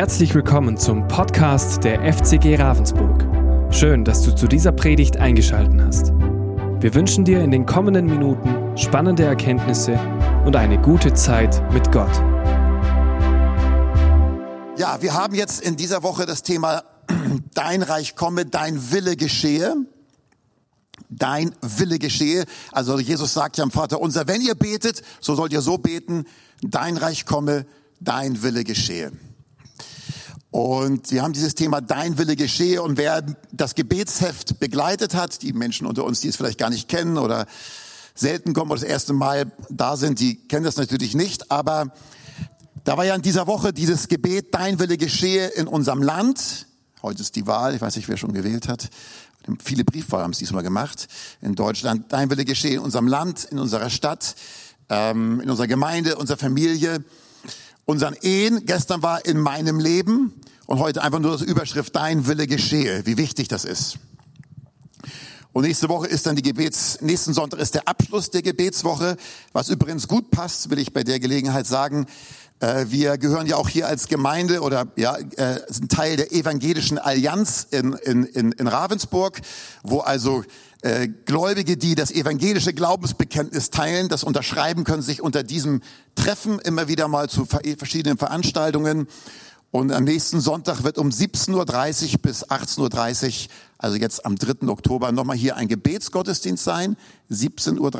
Herzlich willkommen zum Podcast der FCG Ravensburg. Schön, dass du zu dieser Predigt eingeschaltet hast. Wir wünschen dir in den kommenden Minuten spannende Erkenntnisse und eine gute Zeit mit Gott. Ja, wir haben jetzt in dieser Woche das Thema Dein Reich komme, dein Wille geschehe. Dein Wille geschehe. Also Jesus sagt ja am Vater unser, wenn ihr betet, so sollt ihr so beten, dein Reich komme, dein Wille geschehe. Und wir haben dieses Thema Dein Wille geschehe und wer das Gebetsheft begleitet hat, die Menschen unter uns, die es vielleicht gar nicht kennen oder selten kommen oder das erste Mal da sind, die kennen das natürlich nicht, aber da war ja in dieser Woche dieses Gebet Dein Wille geschehe in unserem Land. Heute ist die Wahl, ich weiß nicht, wer schon gewählt hat. Viele Briefwahlen haben es diesmal gemacht in Deutschland. Dein Wille geschehe in unserem Land, in unserer Stadt, ähm, in unserer Gemeinde, unserer Familie unseren Ehen. Gestern war in meinem Leben und heute einfach nur das Überschrift Dein Wille geschehe. Wie wichtig das ist. Und nächste Woche ist dann die Gebets, nächsten Sonntag ist der Abschluss der Gebetswoche. Was übrigens gut passt, will ich bei der Gelegenheit sagen. Äh, wir gehören ja auch hier als Gemeinde oder ja, äh, sind Teil der evangelischen Allianz in, in, in, in Ravensburg, wo also äh, Gläubige, die das evangelische Glaubensbekenntnis teilen, das unterschreiben können, sich unter diesem Treffen immer wieder mal zu verschiedenen Veranstaltungen. Und am nächsten Sonntag wird um 17.30 Uhr bis 18.30 Uhr, also jetzt am 3. Oktober, nochmal hier ein Gebetsgottesdienst sein. 17.30 Uhr,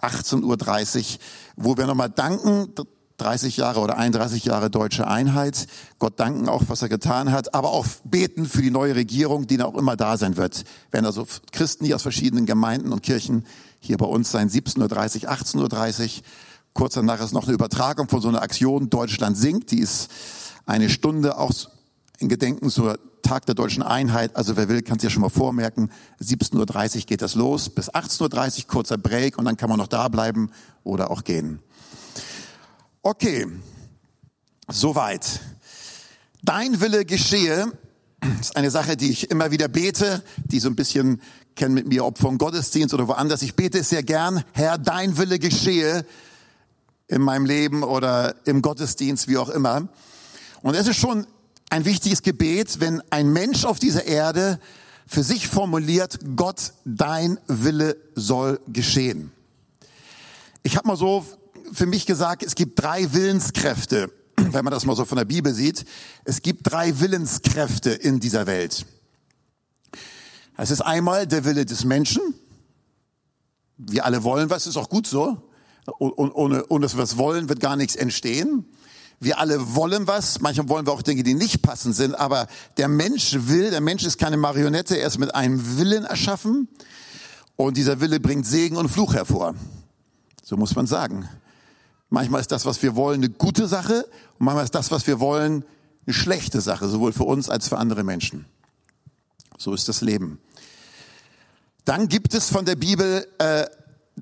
18.30 Uhr, wo wir nochmal danken 30 Jahre oder 31 Jahre deutsche Einheit. Gott danken auch, was er getan hat, aber auch beten für die neue Regierung, die auch immer da sein wird. Werden also Christen hier aus verschiedenen Gemeinden und Kirchen hier bei uns sein, 17.30 Uhr, 18.30 Uhr. Kurz danach ist noch eine Übertragung von so einer Aktion Deutschland singt. Die ist eine Stunde auch in Gedenken zur Tag der deutschen Einheit. Also wer will, kann es ja schon mal vormerken. 17.30 Uhr geht das los, bis 18.30 Uhr kurzer Break und dann kann man noch da bleiben oder auch gehen. Okay, soweit. Dein Wille geschehe ist eine Sache, die ich immer wieder bete, die so ein bisschen kennen mit mir, ob vom Gottesdienst oder woanders. Ich bete es sehr gern, Herr, dein Wille geschehe in meinem Leben oder im Gottesdienst, wie auch immer. Und es ist schon ein wichtiges Gebet, wenn ein Mensch auf dieser Erde für sich formuliert, Gott, dein Wille soll geschehen. Ich habe mal so für mich gesagt, es gibt drei Willenskräfte, wenn man das mal so von der Bibel sieht. Es gibt drei Willenskräfte in dieser Welt. Es ist einmal der Wille des Menschen. Wir alle wollen was, ist auch gut so. Und ohne, ohne dass wir was wollen, wird gar nichts entstehen. Wir alle wollen was, manchmal wollen wir auch Dinge, die nicht passend sind, aber der Mensch will, der Mensch ist keine Marionette, er ist mit einem Willen erschaffen und dieser Wille bringt Segen und Fluch hervor. So muss man sagen. Manchmal ist das, was wir wollen, eine gute Sache und manchmal ist das, was wir wollen, eine schlechte Sache, sowohl für uns als für andere Menschen. So ist das Leben. Dann gibt es von der Bibel äh,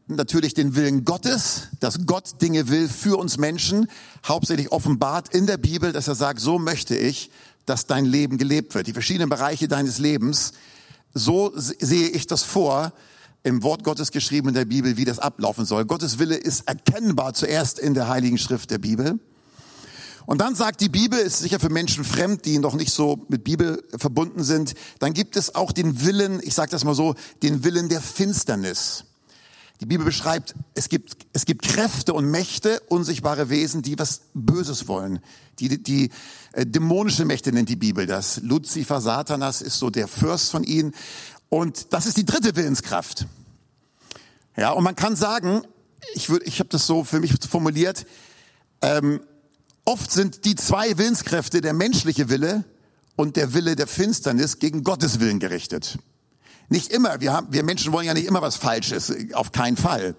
natürlich den Willen Gottes, dass Gott Dinge will für uns Menschen, hauptsächlich offenbart in der Bibel, dass er sagt, so möchte ich, dass dein Leben gelebt wird. Die verschiedenen Bereiche deines Lebens, so sehe ich das vor, im Wort Gottes geschrieben in der Bibel, wie das ablaufen soll. Gottes Wille ist erkennbar zuerst in der Heiligen Schrift der Bibel. Und dann sagt die Bibel, ist sicher für Menschen fremd, die noch nicht so mit Bibel verbunden sind, dann gibt es auch den Willen, ich sage das mal so, den Willen der Finsternis. Die Bibel beschreibt, es gibt, es gibt Kräfte und Mächte, unsichtbare Wesen, die was Böses wollen. Die, die, die äh, dämonische Mächte nennt die Bibel das. Luzifer, Satanas ist so der Fürst von ihnen. Und das ist die dritte Willenskraft. Ja, und man kann sagen, ich, würde, ich habe das so für mich formuliert, ähm, oft sind die zwei Willenskräfte, der menschliche Wille und der Wille der Finsternis, gegen Gottes Willen gerichtet. Nicht immer, wir, haben, wir Menschen wollen ja nicht immer was Falsches, auf keinen Fall.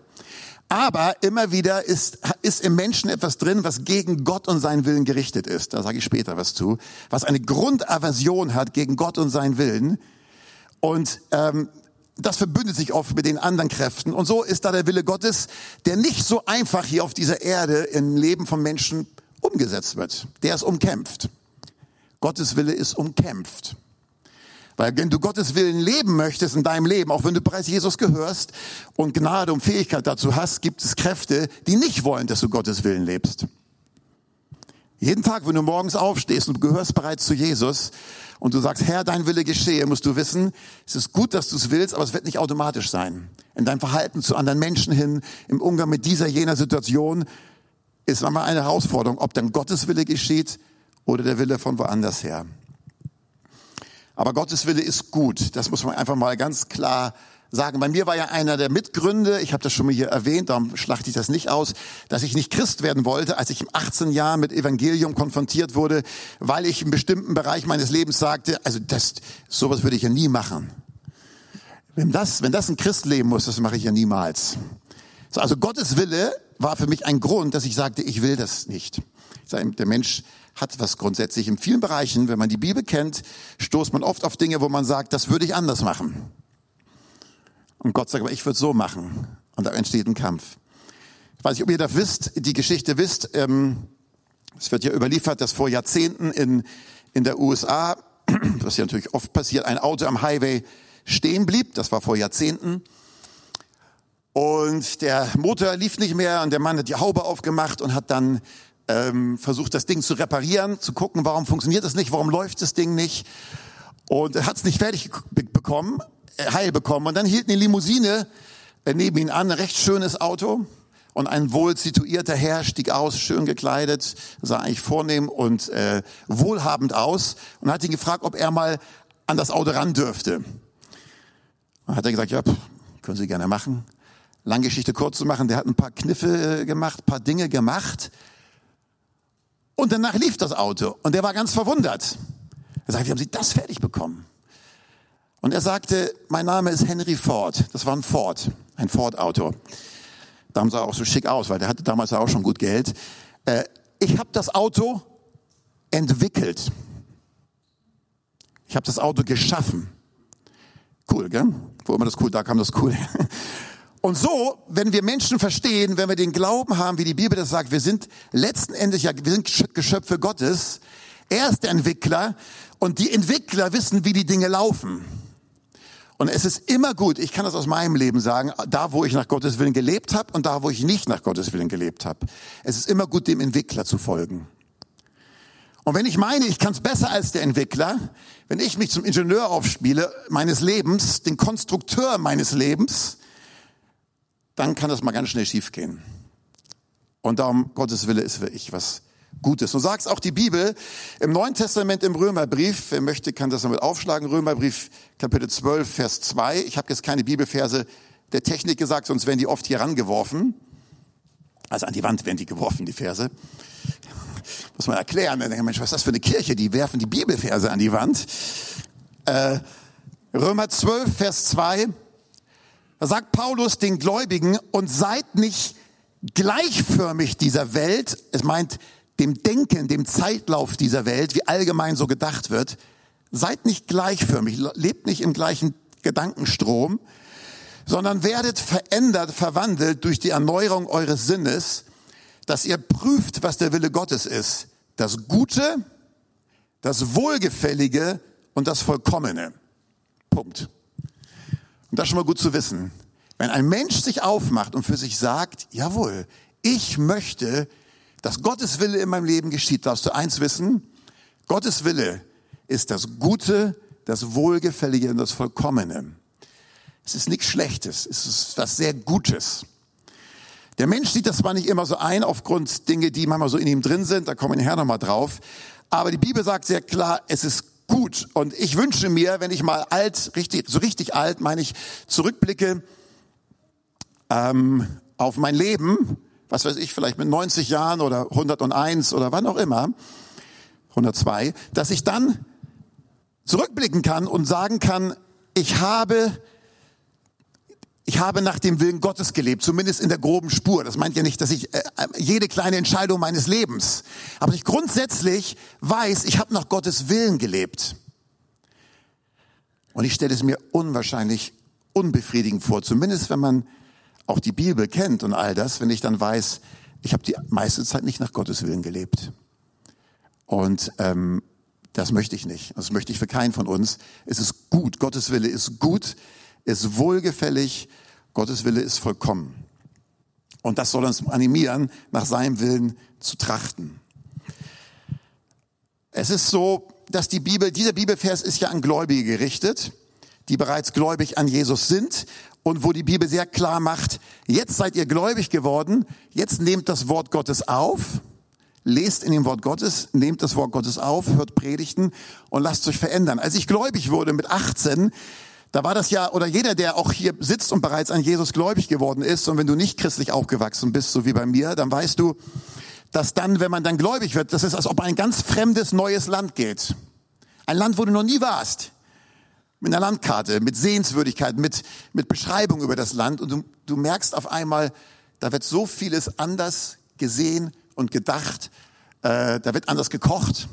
Aber immer wieder ist, ist im Menschen etwas drin, was gegen Gott und seinen Willen gerichtet ist. Da sage ich später was zu. Was eine Grundaversion hat gegen Gott und seinen Willen. Und ähm, das verbündet sich oft mit den anderen Kräften. Und so ist da der Wille Gottes, der nicht so einfach hier auf dieser Erde im Leben von Menschen umgesetzt wird. Der ist umkämpft. Gottes Wille ist umkämpft. Weil wenn du Gottes Willen leben möchtest in deinem Leben, auch wenn du bereits Jesus gehörst und Gnade und Fähigkeit dazu hast, gibt es Kräfte, die nicht wollen, dass du Gottes Willen lebst. Jeden Tag, wenn du morgens aufstehst und du gehörst bereits zu Jesus und du sagst, Herr, dein Wille geschehe, musst du wissen, es ist gut, dass du es willst, aber es wird nicht automatisch sein. In deinem Verhalten zu anderen Menschen hin, im Umgang mit dieser, jener Situation, ist manchmal eine Herausforderung, ob dann Gottes Wille geschieht oder der Wille von woanders her. Aber Gottes Wille ist gut. Das muss man einfach mal ganz klar sagen. Bei mir war ja einer der Mitgründe, ich habe das schon mal hier erwähnt, darum schlachte ich das nicht aus, dass ich nicht Christ werden wollte, als ich im 18 Jahr mit Evangelium konfrontiert wurde, weil ich im bestimmten Bereich meines Lebens sagte, also das, sowas würde ich ja nie machen. Wenn das, wenn das ein Christ leben muss, das mache ich ja niemals. Also Gottes Wille war für mich ein Grund, dass ich sagte, ich will das nicht. Der Mensch hat was grundsätzlich. In vielen Bereichen, wenn man die Bibel kennt, stoßt man oft auf Dinge, wo man sagt, das würde ich anders machen. Und Gott sagt, aber ich würde so machen. Und da entsteht ein Kampf. Ich weiß nicht, ob ihr das wisst, die Geschichte wisst. Ähm, es wird ja überliefert, dass vor Jahrzehnten in, in der USA, was ja natürlich oft passiert, ein Auto am Highway stehen blieb. Das war vor Jahrzehnten. Und der Motor lief nicht mehr und der Mann hat die Haube aufgemacht und hat dann ähm, versucht, das Ding zu reparieren, zu gucken, warum funktioniert das nicht, warum läuft das Ding nicht. Und er hat es nicht fertig bekommen, äh, heil bekommen. Und dann hielt eine Limousine äh, neben ihn an, ein recht schönes Auto. Und ein wohl situierter Herr stieg aus, schön gekleidet, sah eigentlich vornehm und äh, wohlhabend aus und hat ihn gefragt, ob er mal an das Auto ran dürfte. Und hat er gesagt, ja, pff, können Sie gerne machen. Lang Geschichte kurz zu machen, der hat ein paar Kniffe äh, gemacht, paar Dinge gemacht, und danach lief das Auto und der war ganz verwundert. Er sagte, wie haben Sie das fertig bekommen? Und er sagte, mein Name ist Henry Ford. Das war ein Ford, ein Ford-Auto. Da sah er auch so schick aus, weil der hatte damals auch schon gut Geld. Äh, ich habe das Auto entwickelt. Ich habe das Auto geschaffen. Cool, gell? Wo immer das cool, da kam das cool. Und so, wenn wir Menschen verstehen, wenn wir den Glauben haben, wie die Bibel das sagt, wir sind letzten Endes ja, wir sind Geschöpfe Gottes. Er ist der Entwickler und die Entwickler wissen, wie die Dinge laufen. Und es ist immer gut, ich kann das aus meinem Leben sagen, da wo ich nach Gottes Willen gelebt habe und da wo ich nicht nach Gottes Willen gelebt habe. Es ist immer gut, dem Entwickler zu folgen. Und wenn ich meine, ich kann es besser als der Entwickler, wenn ich mich zum Ingenieur aufspiele meines Lebens, den Konstrukteur meines Lebens, dann kann das mal ganz schnell schiefgehen. Und darum, Gottes Wille ist wirklich was Gutes. So sagt auch die Bibel im Neuen Testament im Römerbrief. Wer möchte, kann das damit aufschlagen. Römerbrief Kapitel 12, Vers 2. Ich habe jetzt keine Bibelverse der Technik gesagt, sonst werden die oft hier rangeworfen. Also an die Wand werden die geworfen, die Verse. Muss man erklären. Dann denke Mensch, was ist das für eine Kirche? Die werfen die Bibelverse an die Wand. Äh, Römer 12, Vers 2. Da sagt Paulus den Gläubigen, und seid nicht gleichförmig dieser Welt, es meint dem Denken, dem Zeitlauf dieser Welt, wie allgemein so gedacht wird, seid nicht gleichförmig, lebt nicht im gleichen Gedankenstrom, sondern werdet verändert, verwandelt durch die Erneuerung eures Sinnes, dass ihr prüft, was der Wille Gottes ist. Das Gute, das Wohlgefällige und das Vollkommene. Punkt. Und das schon mal gut zu wissen. Wenn ein Mensch sich aufmacht und für sich sagt, jawohl, ich möchte, dass Gottes Wille in meinem Leben geschieht, darfst du eins wissen, Gottes Wille ist das Gute, das Wohlgefällige und das Vollkommene. Es ist nichts Schlechtes, es ist was sehr Gutes. Der Mensch sieht das zwar nicht immer so ein, aufgrund Dinge, die manchmal so in ihm drin sind, da kommen wir nachher nochmal drauf, aber die Bibel sagt sehr klar, es ist gut. Und ich wünsche mir, wenn ich mal alt, richtig, so richtig alt, meine ich, zurückblicke ähm, auf mein Leben, was weiß ich, vielleicht mit 90 Jahren oder 101 oder wann auch immer, 102, dass ich dann zurückblicken kann und sagen kann, ich habe ich habe nach dem Willen Gottes gelebt, zumindest in der groben Spur. Das meint ja nicht, dass ich äh, jede kleine Entscheidung meines Lebens, aber ich grundsätzlich weiß, ich habe nach Gottes Willen gelebt. Und ich stelle es mir unwahrscheinlich unbefriedigend vor, zumindest wenn man auch die Bibel kennt und all das, wenn ich dann weiß, ich habe die meiste Zeit nicht nach Gottes Willen gelebt. Und ähm, das möchte ich nicht. Das möchte ich für keinen von uns. Es ist gut. Gottes Wille ist gut ist wohlgefällig, Gottes Wille ist vollkommen. Und das soll uns animieren, nach seinem Willen zu trachten. Es ist so, dass die Bibel, dieser Bibelvers ist ja an Gläubige gerichtet, die bereits gläubig an Jesus sind und wo die Bibel sehr klar macht, jetzt seid ihr gläubig geworden, jetzt nehmt das Wort Gottes auf, lest in dem Wort Gottes, nehmt das Wort Gottes auf, hört Predigten und lasst euch verändern. Als ich gläubig wurde mit 18, da war das ja, oder jeder, der auch hier sitzt und bereits an Jesus gläubig geworden ist, und wenn du nicht christlich aufgewachsen bist, so wie bei mir, dann weißt du, dass dann, wenn man dann gläubig wird, das ist, als ob ein ganz fremdes neues Land geht. Ein Land, wo du noch nie warst. Mit einer Landkarte, mit Sehenswürdigkeiten, mit, mit Beschreibung über das Land. Und du, du merkst auf einmal, da wird so vieles anders gesehen und gedacht. Äh, da wird anders gekocht.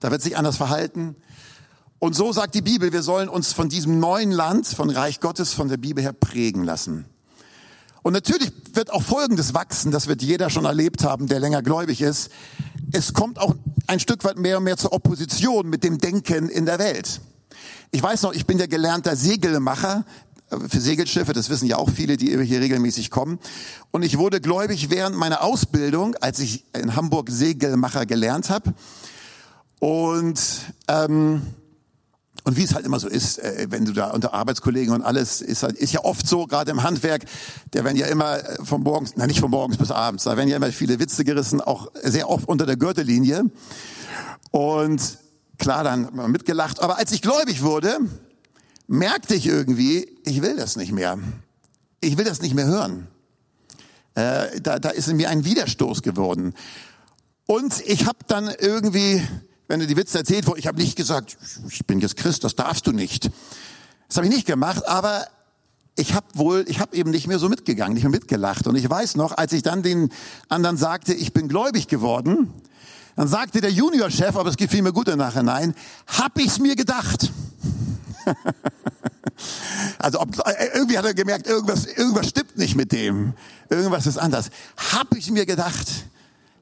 Da wird sich anders verhalten. Und so sagt die Bibel, wir sollen uns von diesem neuen Land, von Reich Gottes, von der Bibel her prägen lassen. Und natürlich wird auch Folgendes wachsen, das wird jeder schon erlebt haben, der länger gläubig ist. Es kommt auch ein Stück weit mehr und mehr zur Opposition mit dem Denken in der Welt. Ich weiß noch, ich bin ja gelernter Segelmacher für Segelschiffe, das wissen ja auch viele, die hier regelmäßig kommen. Und ich wurde gläubig während meiner Ausbildung, als ich in Hamburg Segelmacher gelernt habe. Und ähm, und wie es halt immer so ist, äh, wenn du da unter Arbeitskollegen und alles, ist, halt, ist ja oft so, gerade im Handwerk, der werden ja immer äh, von morgens, na nicht von morgens bis abends, da werden ja immer viele Witze gerissen, auch sehr oft unter der Gürtellinie. Und klar, dann mitgelacht. Aber als ich gläubig wurde, merkte ich irgendwie, ich will das nicht mehr. Ich will das nicht mehr hören. Äh, da, da ist in mir ein Widerstoß geworden. Und ich habe dann irgendwie wenn du die Witze erzählt wurde, ich habe nicht gesagt, ich bin jetzt Christ, das darfst du nicht. Das habe ich nicht gemacht, aber ich habe wohl, ich habe eben nicht mehr so mitgegangen, nicht mehr mitgelacht. Und ich weiß noch, als ich dann den anderen sagte, ich bin gläubig geworden, dann sagte der Juniorchef, aber es gefiel mir gut im Nachhinein, hab ich's mir gedacht. also ob, äh, irgendwie hat er gemerkt, irgendwas, irgendwas stimmt nicht mit dem. Irgendwas ist anders. Hab ich mir gedacht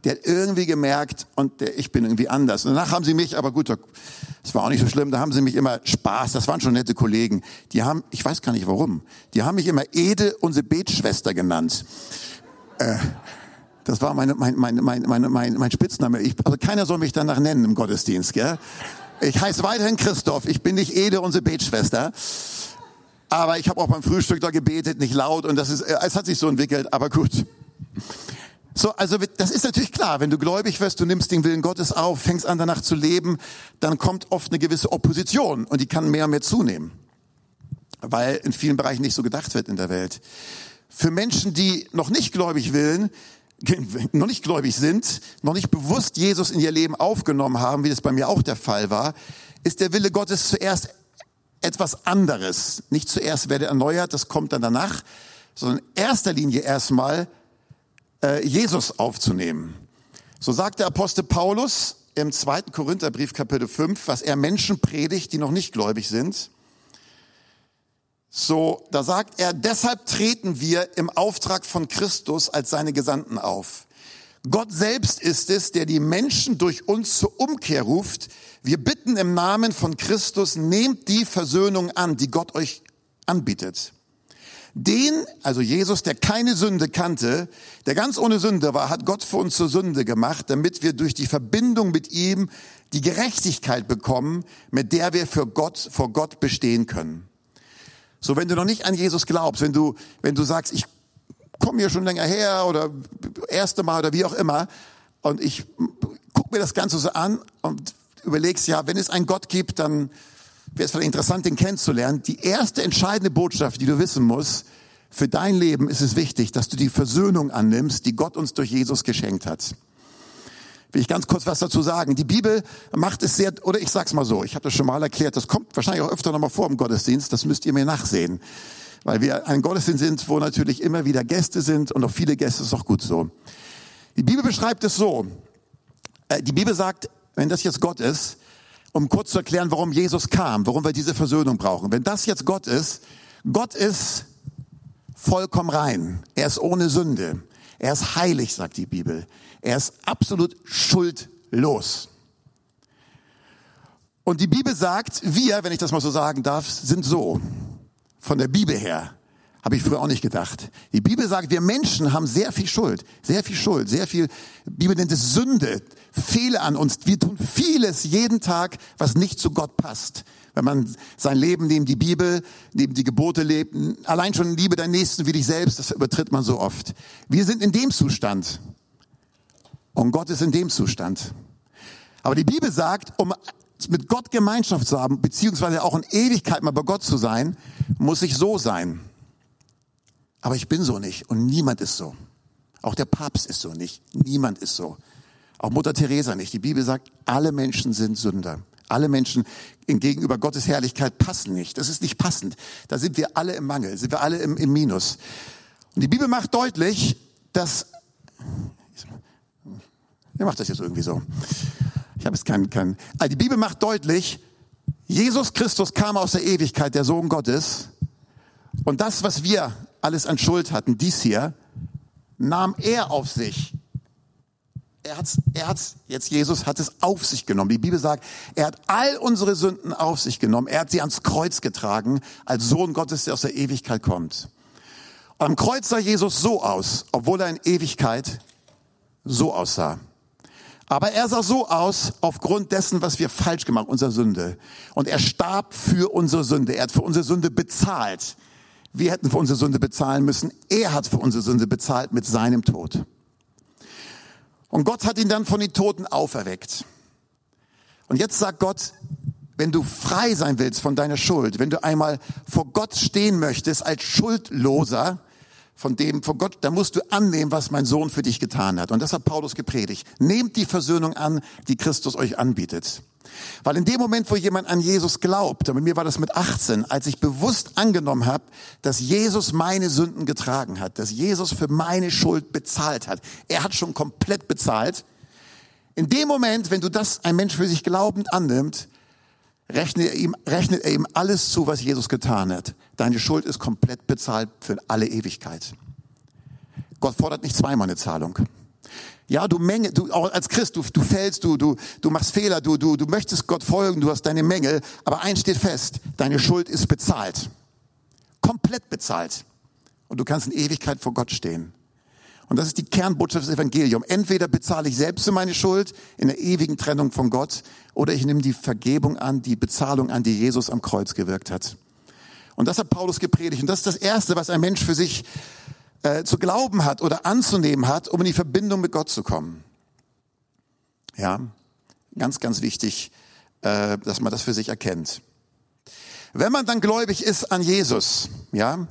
der hat irgendwie gemerkt und der, ich bin irgendwie anders. Und danach haben sie mich, aber gut, das war auch nicht so schlimm, da haben sie mich immer Spaß, das waren schon nette Kollegen. Die haben, ich weiß gar nicht warum, die haben mich immer Ede, unsere Betschwester genannt. Äh, das war meine, mein, mein, mein, mein, mein, mein Spitzname. Ich, also keiner soll mich danach nennen im Gottesdienst. Gell? Ich heiße weiterhin Christoph, ich bin nicht Ede, unsere Betschwester. Aber ich habe auch beim Frühstück da gebetet, nicht laut und das ist, es hat sich so entwickelt, aber gut. So, also das ist natürlich klar, wenn du gläubig wirst, du nimmst den Willen Gottes auf, fängst an danach zu leben, dann kommt oft eine gewisse Opposition und die kann mehr und mehr zunehmen, weil in vielen Bereichen nicht so gedacht wird in der Welt. Für Menschen, die noch nicht gläubig willen, noch nicht gläubig sind, noch nicht bewusst Jesus in ihr Leben aufgenommen haben, wie das bei mir auch der Fall war, ist der Wille Gottes zuerst etwas anderes. Nicht zuerst werde erneuert, das kommt dann danach, sondern in erster Linie erstmal äh, Jesus aufzunehmen. So sagt der Apostel Paulus im zweiten Korintherbrief Kapitel 5, was er Menschen predigt, die noch nicht gläubig sind. So, da sagt er, deshalb treten wir im Auftrag von Christus als seine Gesandten auf. Gott selbst ist es, der die Menschen durch uns zur Umkehr ruft. Wir bitten im Namen von Christus, nehmt die Versöhnung an, die Gott euch anbietet. Den, also Jesus, der keine Sünde kannte, der ganz ohne Sünde war, hat Gott für uns zur Sünde gemacht, damit wir durch die Verbindung mit ihm die Gerechtigkeit bekommen, mit der wir für Gott, vor Gott bestehen können. So, wenn du noch nicht an Jesus glaubst, wenn du, wenn du sagst, ich komme hier schon länger her oder erste Mal oder wie auch immer, und ich guck mir das Ganze so an und überlegst, ja, wenn es einen Gott gibt, dann wäre es vielleicht interessant, den kennenzulernen. Die erste entscheidende Botschaft, die du wissen musst, für dein Leben ist es wichtig, dass du die Versöhnung annimmst, die Gott uns durch Jesus geschenkt hat. Will ich ganz kurz was dazu sagen. Die Bibel macht es sehr, oder ich sag's mal so, ich habe das schon mal erklärt, das kommt wahrscheinlich auch öfter nochmal vor im Gottesdienst, das müsst ihr mir nachsehen. Weil wir ein Gottesdienst sind, wo natürlich immer wieder Gäste sind und auch viele Gäste ist auch gut so. Die Bibel beschreibt es so. Äh, die Bibel sagt, wenn das jetzt Gott ist, um kurz zu erklären, warum Jesus kam, warum wir diese Versöhnung brauchen. Wenn das jetzt Gott ist, Gott ist vollkommen rein. Er ist ohne Sünde. Er ist heilig, sagt die Bibel. Er ist absolut schuldlos. Und die Bibel sagt, wir, wenn ich das mal so sagen darf, sind so, von der Bibel her, Habe ich früher auch nicht gedacht. Die Bibel sagt, wir Menschen haben sehr viel Schuld, sehr viel Schuld, sehr viel, die Bibel nennt es Sünde, Fehler an uns. Wir tun vieles jeden Tag, was nicht zu Gott passt. Wenn man sein Leben neben die Bibel, neben die Gebote lebt, allein schon liebe deinen Nächsten wie dich selbst, das übertritt man so oft. Wir sind in dem Zustand. Und Gott ist in dem Zustand. Aber die Bibel sagt, um mit Gott Gemeinschaft zu haben, beziehungsweise auch in Ewigkeit mal bei Gott zu sein, muss ich so sein. Aber ich bin so nicht und niemand ist so. Auch der Papst ist so nicht. Niemand ist so. Auch Mutter Teresa nicht. Die Bibel sagt, alle Menschen sind Sünder. Alle Menschen gegenüber Gottes Herrlichkeit passen nicht. Das ist nicht passend. Da sind wir alle im Mangel, sind wir alle im, im Minus. Und die Bibel macht deutlich, dass, ihr macht das jetzt irgendwie so. Ich habe jetzt keinen, keinen, also die Bibel macht deutlich, Jesus Christus kam aus der Ewigkeit, der Sohn Gottes. Und das, was wir alles an Schuld hatten, dies hier, nahm er auf sich. Er hat's, er hat's, jetzt Jesus hat es auf sich genommen. Die Bibel sagt, er hat all unsere Sünden auf sich genommen. Er hat sie ans Kreuz getragen, als Sohn Gottes, der aus der Ewigkeit kommt. Am Kreuz sah Jesus so aus, obwohl er in Ewigkeit so aussah. Aber er sah so aus aufgrund dessen, was wir falsch gemacht, unserer Sünde. Und er starb für unsere Sünde. Er hat für unsere Sünde bezahlt. Wir hätten für unsere Sünde bezahlen müssen. Er hat für unsere Sünde bezahlt mit seinem Tod. Und Gott hat ihn dann von den Toten auferweckt. Und jetzt sagt Gott, wenn du frei sein willst von deiner Schuld, wenn du einmal vor Gott stehen möchtest als Schuldloser, von dem, von Gott, da musst du annehmen, was mein Sohn für dich getan hat. Und das hat Paulus gepredigt. Nehmt die Versöhnung an, die Christus euch anbietet. Weil in dem Moment, wo jemand an Jesus glaubt, und bei mir war das mit 18, als ich bewusst angenommen habe, dass Jesus meine Sünden getragen hat, dass Jesus für meine Schuld bezahlt hat. Er hat schon komplett bezahlt. In dem Moment, wenn du das ein Mensch für sich glaubend annimmt, rechnet er ihm, rechnet er ihm alles zu, was Jesus getan hat. Deine Schuld ist komplett bezahlt für alle Ewigkeit. Gott fordert nicht zweimal eine Zahlung. Ja, du Menge, du auch als Christ, du, du fällst, du, du, du machst Fehler, du, du, du möchtest Gott folgen, du hast deine Mängel, aber eins steht fest, deine Schuld ist bezahlt. Komplett bezahlt. Und du kannst in Ewigkeit vor Gott stehen. Und das ist die Kernbotschaft des Evangeliums. Entweder bezahle ich selbst für meine Schuld in der ewigen Trennung von Gott oder ich nehme die Vergebung an, die Bezahlung an, die Jesus am Kreuz gewirkt hat. Und das hat Paulus gepredigt. Und das ist das Erste, was ein Mensch für sich äh, zu glauben hat oder anzunehmen hat, um in die Verbindung mit Gott zu kommen. Ja, ganz, ganz wichtig, äh, dass man das für sich erkennt. Wenn man dann gläubig ist an Jesus, ja,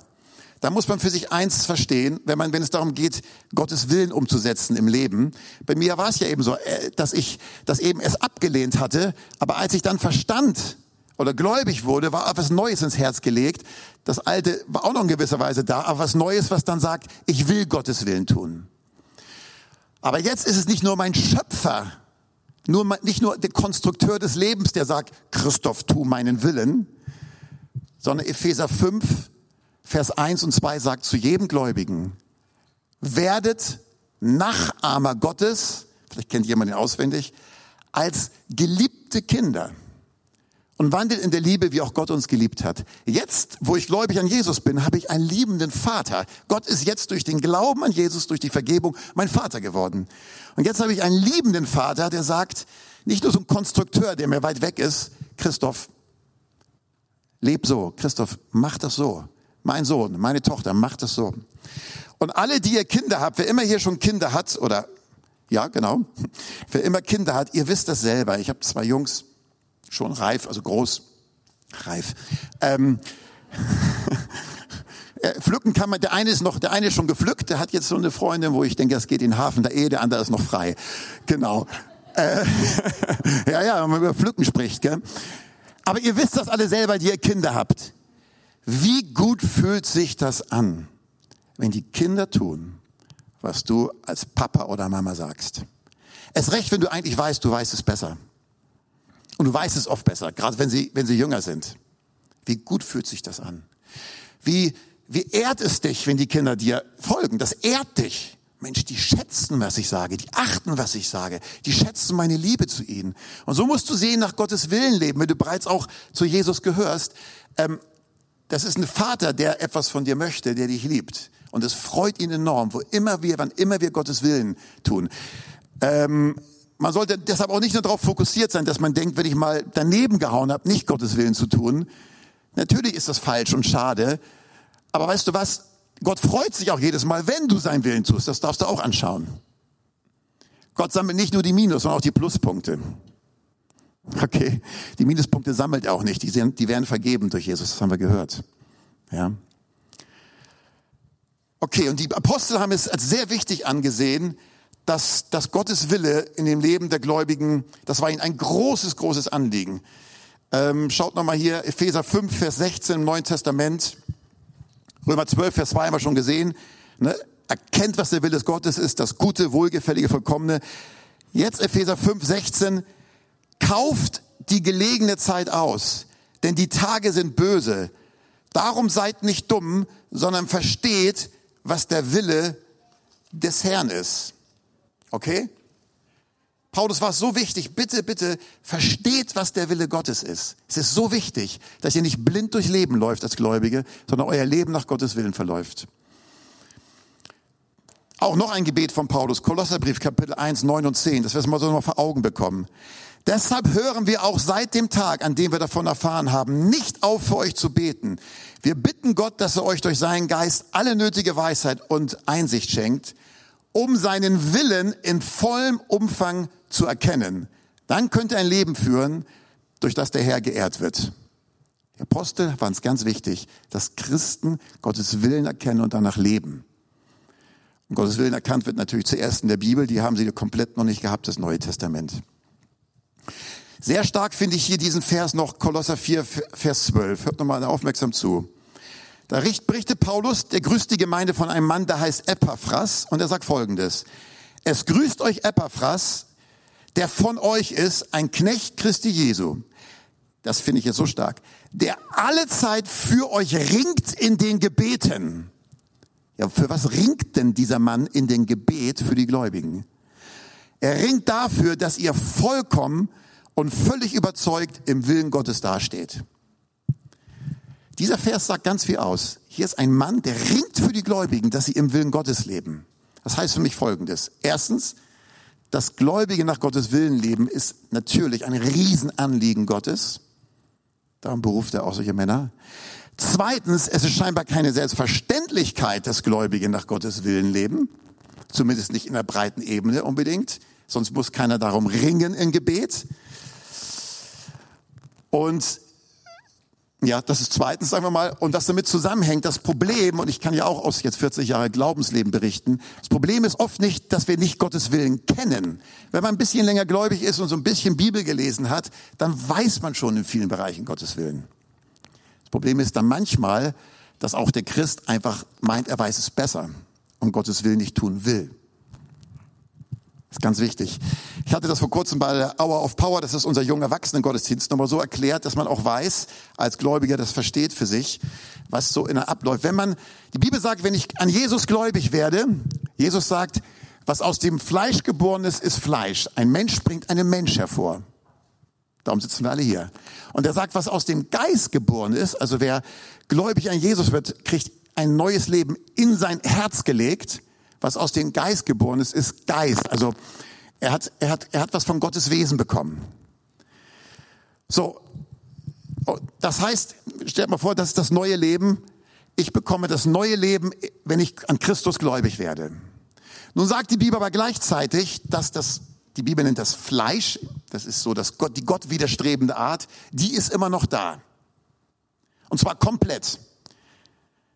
da muss man für sich eins verstehen, wenn man, wenn es darum geht, Gottes Willen umzusetzen im Leben. Bei mir war es ja eben so, äh, dass ich das eben erst abgelehnt hatte, aber als ich dann verstand oder gläubig wurde, war etwas Neues ins Herz gelegt. Das Alte war auch noch in gewisser Weise da, aber was Neues, was dann sagt, ich will Gottes Willen tun. Aber jetzt ist es nicht nur mein Schöpfer, nur, nicht nur der Konstrukteur des Lebens, der sagt, Christoph, tu meinen Willen, sondern Epheser 5, Vers 1 und 2 sagt zu jedem Gläubigen, werdet Nachahmer Gottes, vielleicht kennt jemand den auswendig, als geliebte Kinder und wandelt in der Liebe, wie auch Gott uns geliebt hat. Jetzt, wo ich gläubig an Jesus bin, habe ich einen liebenden Vater. Gott ist jetzt durch den Glauben an Jesus, durch die Vergebung mein Vater geworden. Und jetzt habe ich einen liebenden Vater, der sagt, nicht nur so ein Konstrukteur, der mir weit weg ist, Christoph, leb so, Christoph, mach das so mein Sohn, meine Tochter, macht es so. Und alle, die ihr Kinder habt, wer immer hier schon Kinder hat, oder ja, genau, wer immer Kinder hat, ihr wisst das selber. Ich habe zwei Jungs, schon reif, also groß, reif. Ähm, pflücken kann man, der eine ist noch, der eine ist schon gepflückt, der hat jetzt so eine Freundin, wo ich denke, das geht in den Hafen der Ehe, der andere ist noch frei. Genau. Äh, ja, ja, wenn man über Pflücken spricht, gell? Aber ihr wisst das alle selber, die ihr Kinder habt. Wie gut fühlt sich das an, wenn die Kinder tun, was du als Papa oder Mama sagst? Es recht, wenn du eigentlich weißt, du weißt es besser. Und du weißt es oft besser, gerade wenn sie, wenn sie jünger sind. Wie gut fühlt sich das an? Wie, wie ehrt es dich, wenn die Kinder dir folgen? Das ehrt dich. Mensch, die schätzen, was ich sage, die achten, was ich sage, die schätzen meine Liebe zu ihnen. Und so musst du sehen, nach Gottes Willen leben, wenn du bereits auch zu Jesus gehörst. Ähm, das ist ein Vater, der etwas von dir möchte, der dich liebt. Und es freut ihn enorm, wo immer wir, wann immer wir Gottes Willen tun. Ähm, man sollte deshalb auch nicht nur darauf fokussiert sein, dass man denkt, wenn ich mal daneben gehauen habe, nicht Gottes Willen zu tun. Natürlich ist das falsch und schade. Aber weißt du was? Gott freut sich auch jedes Mal, wenn du seinen Willen tust. Das darfst du auch anschauen. Gott sammelt nicht nur die Minus, sondern auch die Pluspunkte. Okay, die Minuspunkte sammelt er auch nicht. Die, sind, die werden vergeben durch Jesus. Das haben wir gehört. Ja. Okay, und die Apostel haben es als sehr wichtig angesehen, dass, dass Gottes Wille in dem Leben der Gläubigen, das war ihnen ein großes, großes Anliegen. Ähm, schaut nochmal hier, Epheser 5, Vers 16 im Neuen Testament. Römer 12, Vers 2 haben wir schon gesehen. Ne? Erkennt, was der Wille des Gottes ist, das Gute, Wohlgefällige, Vollkommene. Jetzt Epheser 5, 16. Kauft die gelegene Zeit aus, denn die Tage sind böse. Darum seid nicht dumm, sondern versteht, was der Wille des Herrn ist. Okay? Paulus war so wichtig, bitte, bitte versteht, was der Wille Gottes ist. Es ist so wichtig, dass ihr nicht blind durch Leben läuft als Gläubige, sondern euer Leben nach Gottes Willen verläuft. Auch noch ein Gebet von Paulus, Kolosserbrief, Kapitel 1, 9 und 10, dass wir es mal so noch vor Augen bekommen. Deshalb hören wir auch seit dem Tag, an dem wir davon erfahren haben, nicht auf für euch zu beten. Wir bitten Gott, dass er euch durch seinen Geist alle nötige Weisheit und Einsicht schenkt, um seinen Willen in vollem Umfang zu erkennen. Dann könnt ihr ein Leben führen, durch das der Herr geehrt wird. Die Apostel waren es ganz wichtig, dass Christen Gottes Willen erkennen und danach leben. Und Gottes Willen erkannt wird natürlich zuerst in der Bibel, die haben sie komplett noch nicht gehabt, das Neue Testament. Sehr stark finde ich hier diesen Vers noch, Kolosser 4, Vers 12. Hört nochmal aufmerksam zu. Da berichtet Paulus, der grüßt die Gemeinde von einem Mann, der heißt Epaphras, und er sagt folgendes. Es grüßt euch Epaphras, der von euch ist, ein Knecht Christi Jesu. Das finde ich jetzt so stark. Der alle Zeit für euch ringt in den Gebeten. Ja, für was ringt denn dieser Mann in den Gebet für die Gläubigen? Er ringt dafür, dass ihr vollkommen und völlig überzeugt im Willen Gottes dasteht. Dieser Vers sagt ganz viel aus. Hier ist ein Mann, der ringt für die Gläubigen, dass sie im Willen Gottes leben. Das heißt für mich Folgendes. Erstens, das Gläubige nach Gottes Willen leben ist natürlich ein Riesenanliegen Gottes. Darum beruft er auch solche Männer. Zweitens, es ist scheinbar keine Selbstverständlichkeit, dass Gläubige nach Gottes Willen leben. Zumindest nicht in der breiten Ebene unbedingt. Sonst muss keiner darum ringen im Gebet. Und ja, das ist zweitens, sagen wir mal, und das damit zusammenhängt, das Problem, und ich kann ja auch aus jetzt 40 Jahre Glaubensleben berichten, das Problem ist oft nicht, dass wir nicht Gottes Willen kennen. Wenn man ein bisschen länger gläubig ist und so ein bisschen Bibel gelesen hat, dann weiß man schon in vielen Bereichen Gottes Willen. Das Problem ist dann manchmal, dass auch der Christ einfach meint, er weiß es besser und Gottes Willen nicht tun will. Das ist ganz wichtig. Ich hatte das vor kurzem bei der Hour of Power, das ist unser junger Erwachsenengottesdienst, nochmal so erklärt, dass man auch weiß, als Gläubiger das versteht für sich, was so in der abläuft. Wenn man, die Bibel sagt, wenn ich an Jesus gläubig werde, Jesus sagt, was aus dem Fleisch geboren ist, ist Fleisch. Ein Mensch bringt einen Mensch hervor. Darum sitzen wir alle hier. Und er sagt, was aus dem Geist geboren ist, also wer gläubig an Jesus wird, kriegt ein neues Leben in sein Herz gelegt was aus dem Geist geboren ist, ist Geist. Also er hat, er hat, er hat was von Gottes Wesen bekommen. So, oh, das heißt, stellt mal vor, das ist das neue Leben. Ich bekomme das neue Leben, wenn ich an Christus gläubig werde. Nun sagt die Bibel aber gleichzeitig, dass das, die Bibel nennt das Fleisch, das ist so das Gott, die Gott widerstrebende Art, die ist immer noch da. Und zwar komplett.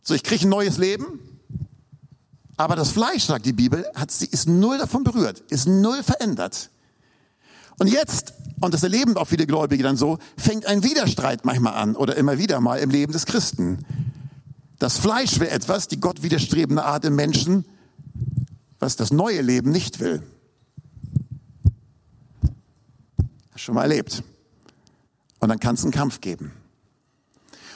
So, ich kriege ein neues Leben, aber das Fleisch, sagt die Bibel, hat, ist null davon berührt, ist null verändert. Und jetzt, und das erleben auch viele Gläubige dann so, fängt ein Widerstreit manchmal an oder immer wieder mal im Leben des Christen. Das Fleisch will etwas, die Gott widerstrebende Art im Menschen, was das neue Leben nicht will. Schon mal erlebt. Und dann kann es einen Kampf geben.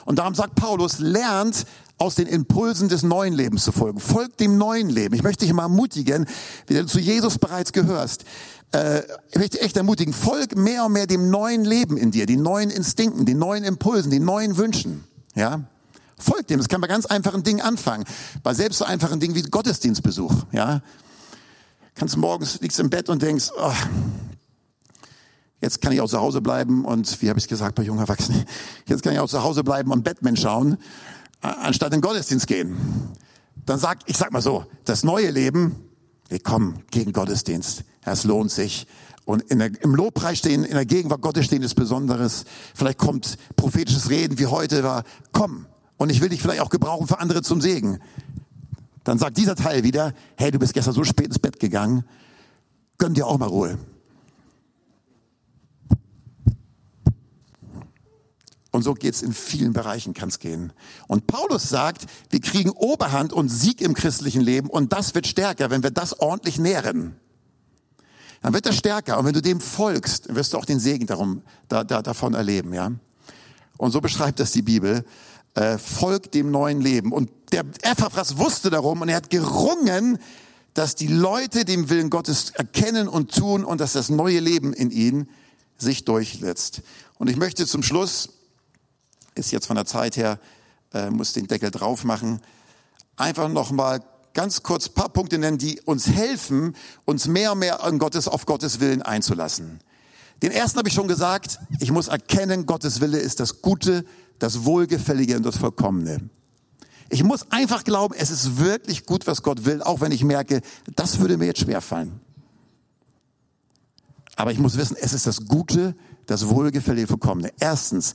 Und darum sagt Paulus, lernt aus den Impulsen des neuen Lebens zu folgen. Folgt dem neuen Leben. Ich möchte dich mal ermutigen, wie du zu Jesus bereits gehörst. Äh, ich möchte echt ermutigen, folg mehr und mehr dem neuen Leben in dir, die neuen Instinkten, die neuen Impulsen, die neuen Wünschen. Ja, Folgt dem. Das kann bei ganz einfachen Dingen anfangen. Bei selbst so einfachen Dingen wie Gottesdienstbesuch, ja. Kannst morgens, liegst im Bett und denkst, oh, jetzt kann ich auch zu Hause bleiben und, wie habe ich es gesagt bei jungen Erwachsenen, jetzt kann ich auch zu Hause bleiben und Batman schauen, anstatt in den Gottesdienst gehen. Dann sag, ich sag mal so, das neue Leben, wir kommen gegen Gottesdienst. Es lohnt sich. Und der, im Lobpreis stehen, in der Gegenwart Gottes stehen ist Besonderes. Vielleicht kommt prophetisches Reden wie heute war. Komm. Und ich will dich vielleicht auch gebrauchen für andere zum Segen. Dann sagt dieser Teil wieder, hey, du bist gestern so spät ins Bett gegangen. Gönn dir auch mal Ruhe. Und so geht's in vielen Bereichen, kann's gehen. Und Paulus sagt, wir kriegen Oberhand und Sieg im christlichen Leben und das wird stärker, wenn wir das ordentlich nähren. Dann wird das stärker und wenn du dem folgst, wirst du auch den Segen darum, da, da, davon erleben, ja. Und so beschreibt das die Bibel. Äh, folgt dem neuen Leben. Und der Epaphras wusste darum und er hat gerungen, dass die Leute den Willen Gottes erkennen und tun und dass das neue Leben in ihnen sich durchsetzt. Und ich möchte zum Schluss ist jetzt von der Zeit her, äh, muss den Deckel drauf machen. Einfach nochmal ganz kurz paar Punkte nennen, die uns helfen, uns mehr und mehr an Gottes, auf Gottes Willen einzulassen. Den ersten habe ich schon gesagt, ich muss erkennen, Gottes Wille ist das Gute, das Wohlgefällige und das Vollkommene. Ich muss einfach glauben, es ist wirklich gut, was Gott will, auch wenn ich merke, das würde mir jetzt schwerfallen. Aber ich muss wissen, es ist das Gute, das Wohlgefällige, Vollkommene. Erstens,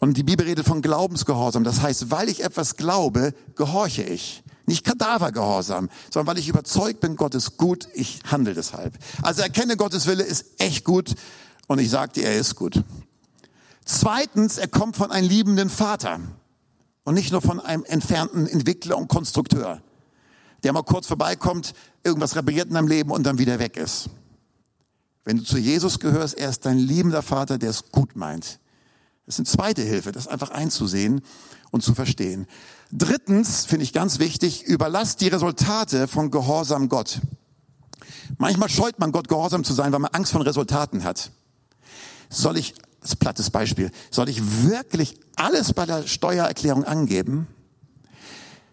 und die Bibel redet von Glaubensgehorsam. Das heißt, weil ich etwas glaube, gehorche ich. Nicht Kadavergehorsam, sondern weil ich überzeugt bin, Gott ist gut, ich handle deshalb. Also erkenne, Gottes Wille ist echt gut und ich sage dir, er ist gut. Zweitens, er kommt von einem liebenden Vater und nicht nur von einem entfernten Entwickler und Konstrukteur, der mal kurz vorbeikommt, irgendwas repariert in deinem Leben und dann wieder weg ist. Wenn du zu Jesus gehörst, er ist dein liebender Vater, der es gut meint. Das ist eine zweite Hilfe, das einfach einzusehen und zu verstehen. Drittens finde ich ganz wichtig, überlasst die Resultate von Gehorsam Gott. Manchmal scheut man Gott, gehorsam zu sein, weil man Angst von Resultaten hat. Soll ich, das ist ein plattes Beispiel, soll ich wirklich alles bei der Steuererklärung angeben?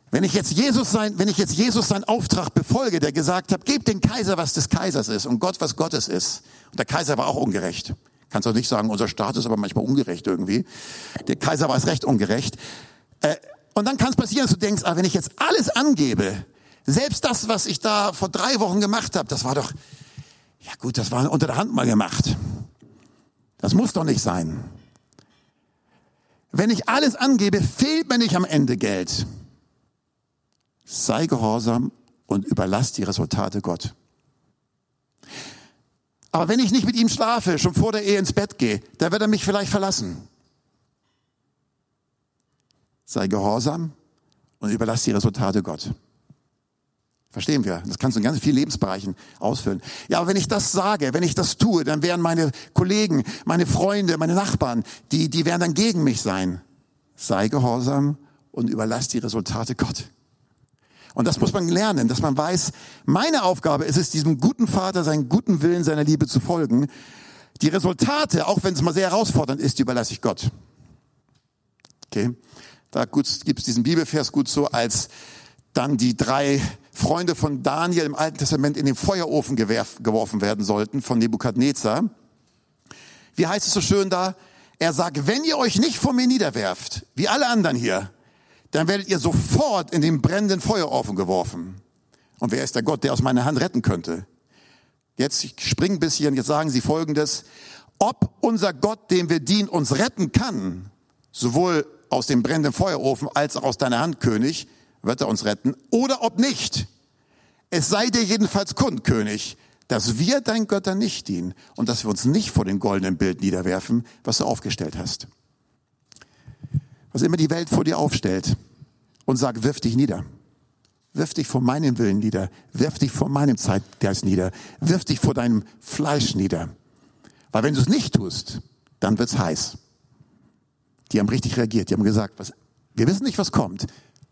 Wenn ich jetzt Jesus sein, wenn ich jetzt Jesus seinen Auftrag befolge, der gesagt hat, gebt den Kaiser, was des Kaisers ist und Gott, was Gottes ist. Und der Kaiser war auch ungerecht. Kannst auch nicht sagen, unser Staat ist aber manchmal ungerecht irgendwie. Der Kaiser war es recht ungerecht. Äh, und dann kann es passieren, dass du denkst, ah, wenn ich jetzt alles angebe, selbst das, was ich da vor drei Wochen gemacht habe, das war doch, ja gut, das war unter der Hand mal gemacht. Das muss doch nicht sein. Wenn ich alles angebe, fehlt mir nicht am Ende Geld. Sei gehorsam und überlass die Resultate Gott. Aber wenn ich nicht mit ihm schlafe, schon vor der Ehe ins Bett gehe, dann wird er mich vielleicht verlassen. Sei gehorsam und überlass die Resultate Gott. Verstehen wir? Das kannst du in ganz vielen Lebensbereichen ausfüllen. Ja, aber wenn ich das sage, wenn ich das tue, dann werden meine Kollegen, meine Freunde, meine Nachbarn, die, die werden dann gegen mich sein. Sei gehorsam und überlass die Resultate Gott. Und das muss man lernen, dass man weiß, meine Aufgabe ist es, diesem guten Vater, seinen guten Willen, seiner Liebe zu folgen. Die Resultate, auch wenn es mal sehr herausfordernd ist, die überlasse ich Gott. Okay? Da gibt es diesen Bibelvers gut so, als dann die drei Freunde von Daniel im Alten Testament in den Feuerofen geworfen werden sollten von Nebukadnezar. Wie heißt es so schön da? Er sagt, wenn ihr euch nicht vor mir niederwerft, wie alle anderen hier, dann werdet ihr sofort in den brennenden Feuerofen geworfen. Und wer ist der Gott, der aus meiner Hand retten könnte? Jetzt ich spring ein bisschen, jetzt sagen sie folgendes. Ob unser Gott, dem wir dienen, uns retten kann, sowohl aus dem brennenden Feuerofen als auch aus deiner Hand, König, wird er uns retten, oder ob nicht. Es sei dir jedenfalls kund, König, dass wir dein Götter nicht dienen und dass wir uns nicht vor dem goldenen Bild niederwerfen, was du aufgestellt hast was immer die Welt vor dir aufstellt und sagt, wirf dich nieder. Wirf dich vor meinem Willen nieder. Wirf dich vor meinem Zeitgeist nieder. Wirf dich vor deinem Fleisch nieder. Weil wenn du es nicht tust, dann wird's heiß. Die haben richtig reagiert. Die haben gesagt, was, wir wissen nicht, was kommt,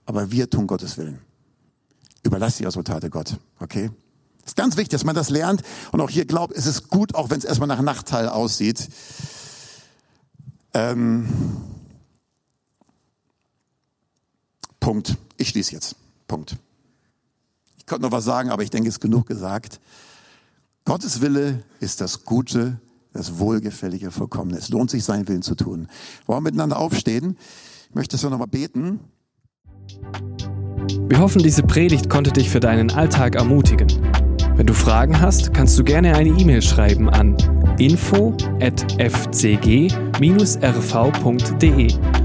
aber wir tun Gottes Willen. Überlass die Resultate Gott. Okay? Es ist ganz wichtig, dass man das lernt und auch hier glaubt, es ist gut, auch wenn es erstmal nach Nachteil aussieht. Ähm, Punkt. Ich schließe jetzt. Punkt. Ich könnte noch was sagen, aber ich denke, es ist genug gesagt. Gottes Wille ist das Gute, das Wohlgefällige, Vollkommene. Es lohnt sich, seinen Willen zu tun. Wollen wir miteinander aufstehen? Ich möchte so nochmal beten. Wir hoffen, diese Predigt konnte dich für deinen Alltag ermutigen. Wenn du Fragen hast, kannst du gerne eine E-Mail schreiben an info@fcg-rv.de